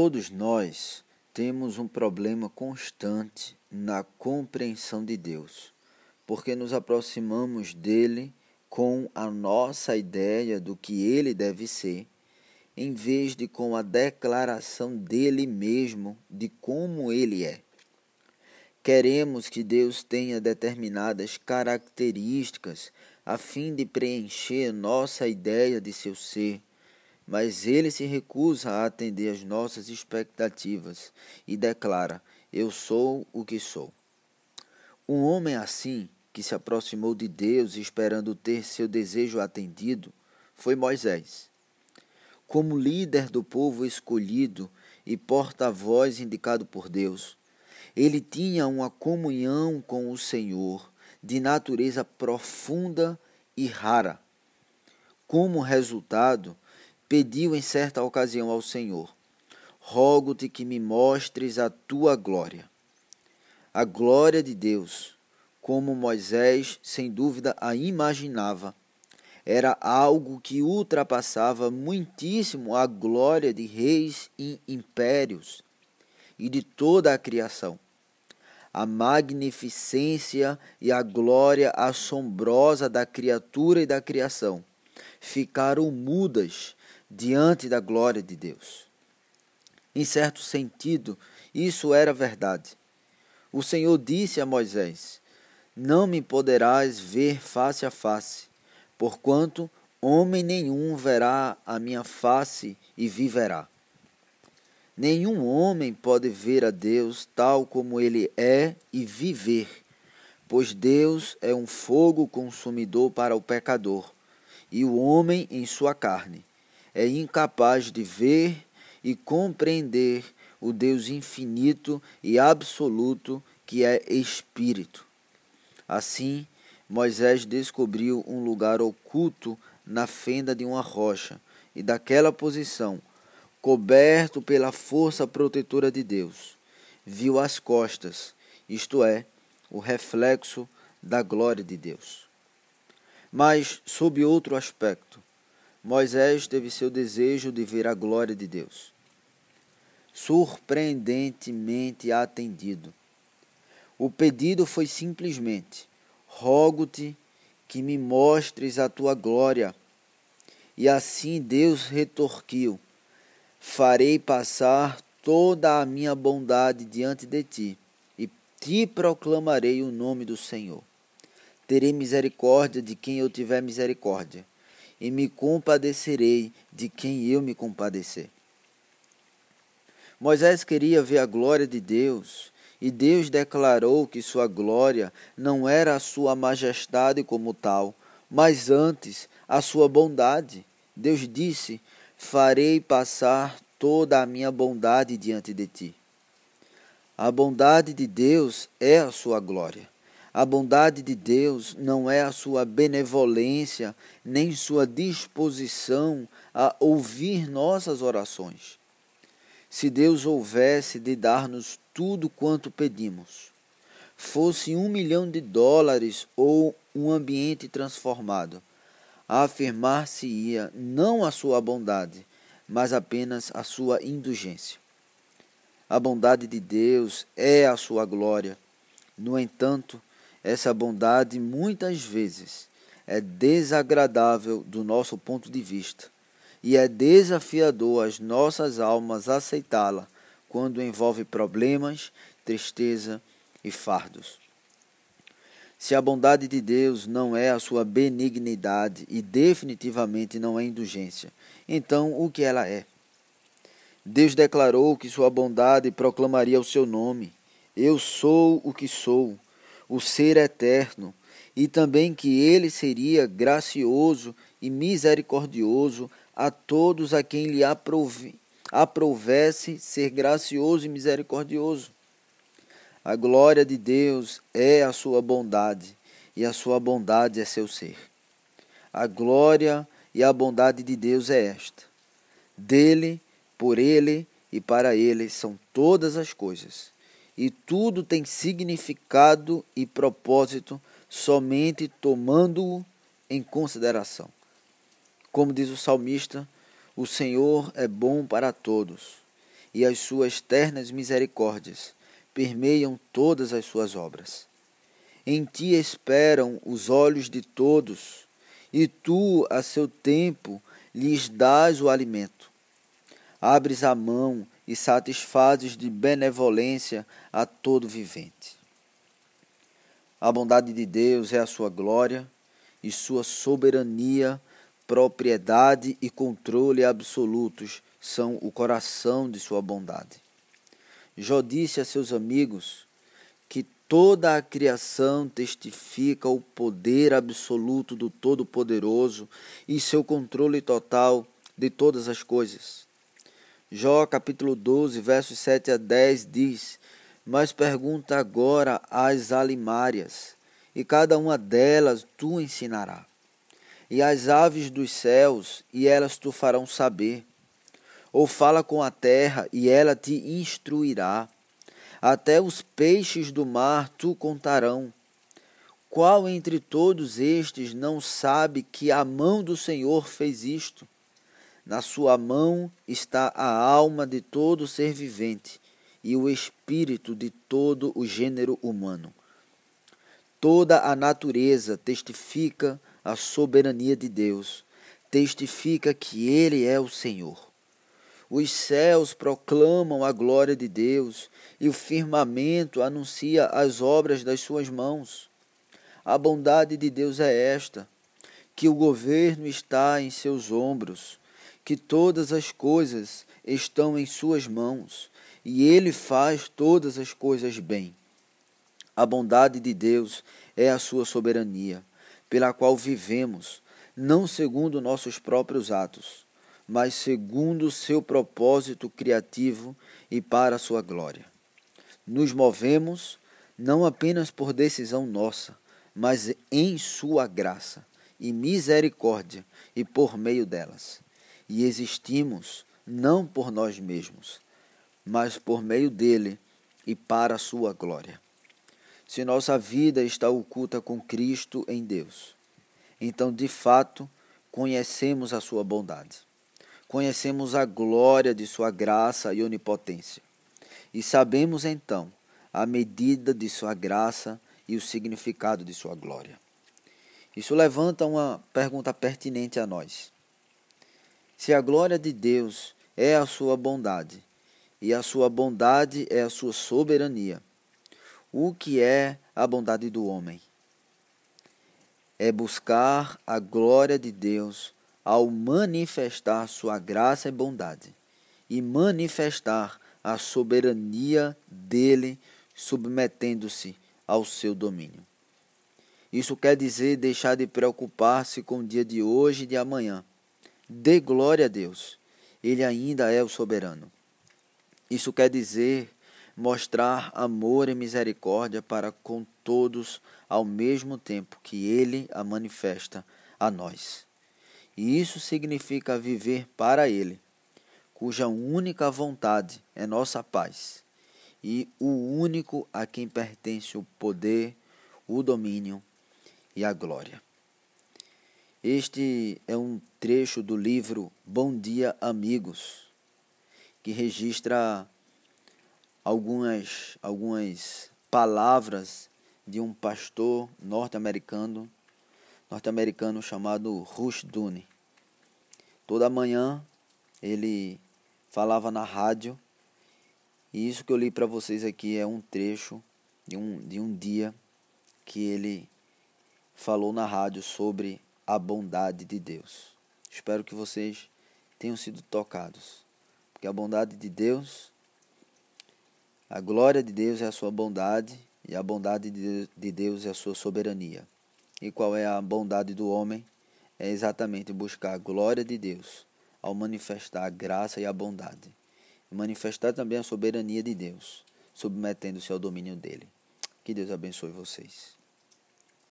Todos nós temos um problema constante na compreensão de Deus, porque nos aproximamos dele com a nossa ideia do que ele deve ser, em vez de com a declaração dele mesmo de como ele é. Queremos que Deus tenha determinadas características a fim de preencher nossa ideia de seu ser, mas ele se recusa a atender às nossas expectativas e declara: Eu sou o que sou. Um homem assim, que se aproximou de Deus esperando ter seu desejo atendido, foi Moisés. Como líder do povo escolhido e porta-voz indicado por Deus, ele tinha uma comunhão com o Senhor de natureza profunda e rara. Como resultado, pediu em certa ocasião ao Senhor: Rogo-te que me mostres a tua glória. A glória de Deus, como Moisés sem dúvida a imaginava, era algo que ultrapassava muitíssimo a glória de reis e impérios e de toda a criação a magnificência e a glória assombrosa da criatura e da criação ficaram mudas diante da glória de Deus. Em certo sentido, isso era verdade. O Senhor disse a Moisés: Não me poderás ver face a face, porquanto homem nenhum verá a minha face e viverá. Nenhum homem pode ver a Deus tal como ele é e viver, pois Deus é um fogo consumidor para o pecador, e o homem, em sua carne, é incapaz de ver e compreender o Deus infinito e absoluto que é Espírito. Assim, Moisés descobriu um lugar oculto na fenda de uma rocha, e daquela posição coberto pela força protetora de Deus, viu as costas, isto é, o reflexo da glória de Deus. Mas, sob outro aspecto, Moisés teve seu desejo de ver a glória de Deus. Surpreendentemente atendido. O pedido foi simplesmente: rogo-te que me mostres a tua glória. E assim Deus retorquiu: farei passar toda a minha bondade diante de ti, e te proclamarei o nome do Senhor. Terei misericórdia de quem eu tiver misericórdia, e me compadecerei de quem eu me compadecer. Moisés queria ver a glória de Deus, e Deus declarou que sua glória não era a sua majestade como tal, mas antes a sua bondade. Deus disse: farei passar toda a minha bondade diante de ti. A bondade de Deus é a sua glória. A bondade de Deus não é a sua benevolência, nem sua disposição a ouvir nossas orações. Se Deus houvesse de dar-nos tudo quanto pedimos, fosse um milhão de dólares ou um ambiente transformado, afirmar-se-ia não a sua bondade, mas apenas a sua indulgência. A bondade de Deus é a sua glória. No entanto, essa bondade muitas vezes é desagradável do nosso ponto de vista e é desafiador às nossas almas aceitá-la quando envolve problemas, tristeza e fardos. Se a bondade de Deus não é a sua benignidade e definitivamente não é indulgência, então o que ela é? Deus declarou que sua bondade proclamaria o seu nome. Eu sou o que sou, o ser eterno, e também que ele seria gracioso e misericordioso a todos a quem lhe aprove, aprovesse ser gracioso e misericordioso. A glória de Deus é a sua bondade, e a sua bondade é seu ser. A glória e a bondade de Deus é esta: dele, por ele e para ele são todas as coisas, e tudo tem significado e propósito somente tomando-o em consideração. Como diz o salmista, o Senhor é bom para todos, e as suas ternas misericórdias permeiam todas as suas obras. Em ti esperam os olhos de todos, e tu, a seu tempo, lhes dás o alimento. Abres a mão e satisfazes de benevolência a todo vivente. A bondade de Deus é a sua glória e sua soberania, propriedade e controle absolutos são o coração de sua bondade. Jó disse a seus amigos que toda a criação testifica o poder absoluto do Todo-Poderoso e seu controle total de todas as coisas. Jó capítulo 12, versos 7 a 10 diz: Mas pergunta agora às alimárias, e cada uma delas tu ensinará. E as aves dos céus, e elas tu farão saber ou fala com a terra, e ela te instruirá. Até os peixes do mar tu contarão. Qual entre todos estes não sabe que a mão do Senhor fez isto? Na sua mão está a alma de todo ser vivente e o espírito de todo o gênero humano. Toda a natureza testifica a soberania de Deus, testifica que Ele é o Senhor. Os céus proclamam a glória de Deus e o firmamento anuncia as obras das suas mãos. A bondade de Deus é esta: que o governo está em seus ombros, que todas as coisas estão em suas mãos e ele faz todas as coisas bem. A bondade de Deus é a sua soberania, pela qual vivemos, não segundo nossos próprios atos mas segundo o seu propósito criativo e para a sua glória. Nos movemos não apenas por decisão nossa, mas em sua graça e misericórdia e por meio delas. E existimos não por nós mesmos, mas por meio dele e para a sua glória. Se nossa vida está oculta com Cristo em Deus, então de fato conhecemos a sua bondade conhecemos a glória de Sua graça e onipotência. E sabemos então a medida de Sua graça e o significado de Sua glória. Isso levanta uma pergunta pertinente a nós. Se a glória de Deus é a Sua bondade e a Sua bondade é a Sua soberania, o que é a bondade do homem? É buscar a glória de Deus ao manifestar sua graça e bondade e manifestar a soberania dele, submetendo-se ao seu domínio. Isso quer dizer deixar de preocupar-se com o dia de hoje e de amanhã. Dê glória a Deus, ele ainda é o soberano. Isso quer dizer mostrar amor e misericórdia para com todos ao mesmo tempo que ele a manifesta a nós. E isso significa viver para Ele, cuja única vontade é nossa paz, e o único a quem pertence o poder, o domínio e a glória. Este é um trecho do livro Bom Dia Amigos, que registra algumas, algumas palavras de um pastor norte-americano norte-americano chamado Rush Dune. Toda manhã ele falava na rádio e isso que eu li para vocês aqui é um trecho de um, de um dia que ele falou na rádio sobre a bondade de Deus. Espero que vocês tenham sido tocados, porque a bondade de Deus, a glória de Deus é a sua bondade e a bondade de Deus é a sua soberania. E qual é a bondade do homem? É exatamente buscar a glória de Deus ao manifestar a graça e a bondade. E manifestar também a soberania de Deus, submetendo-se ao domínio dele. Que Deus abençoe vocês.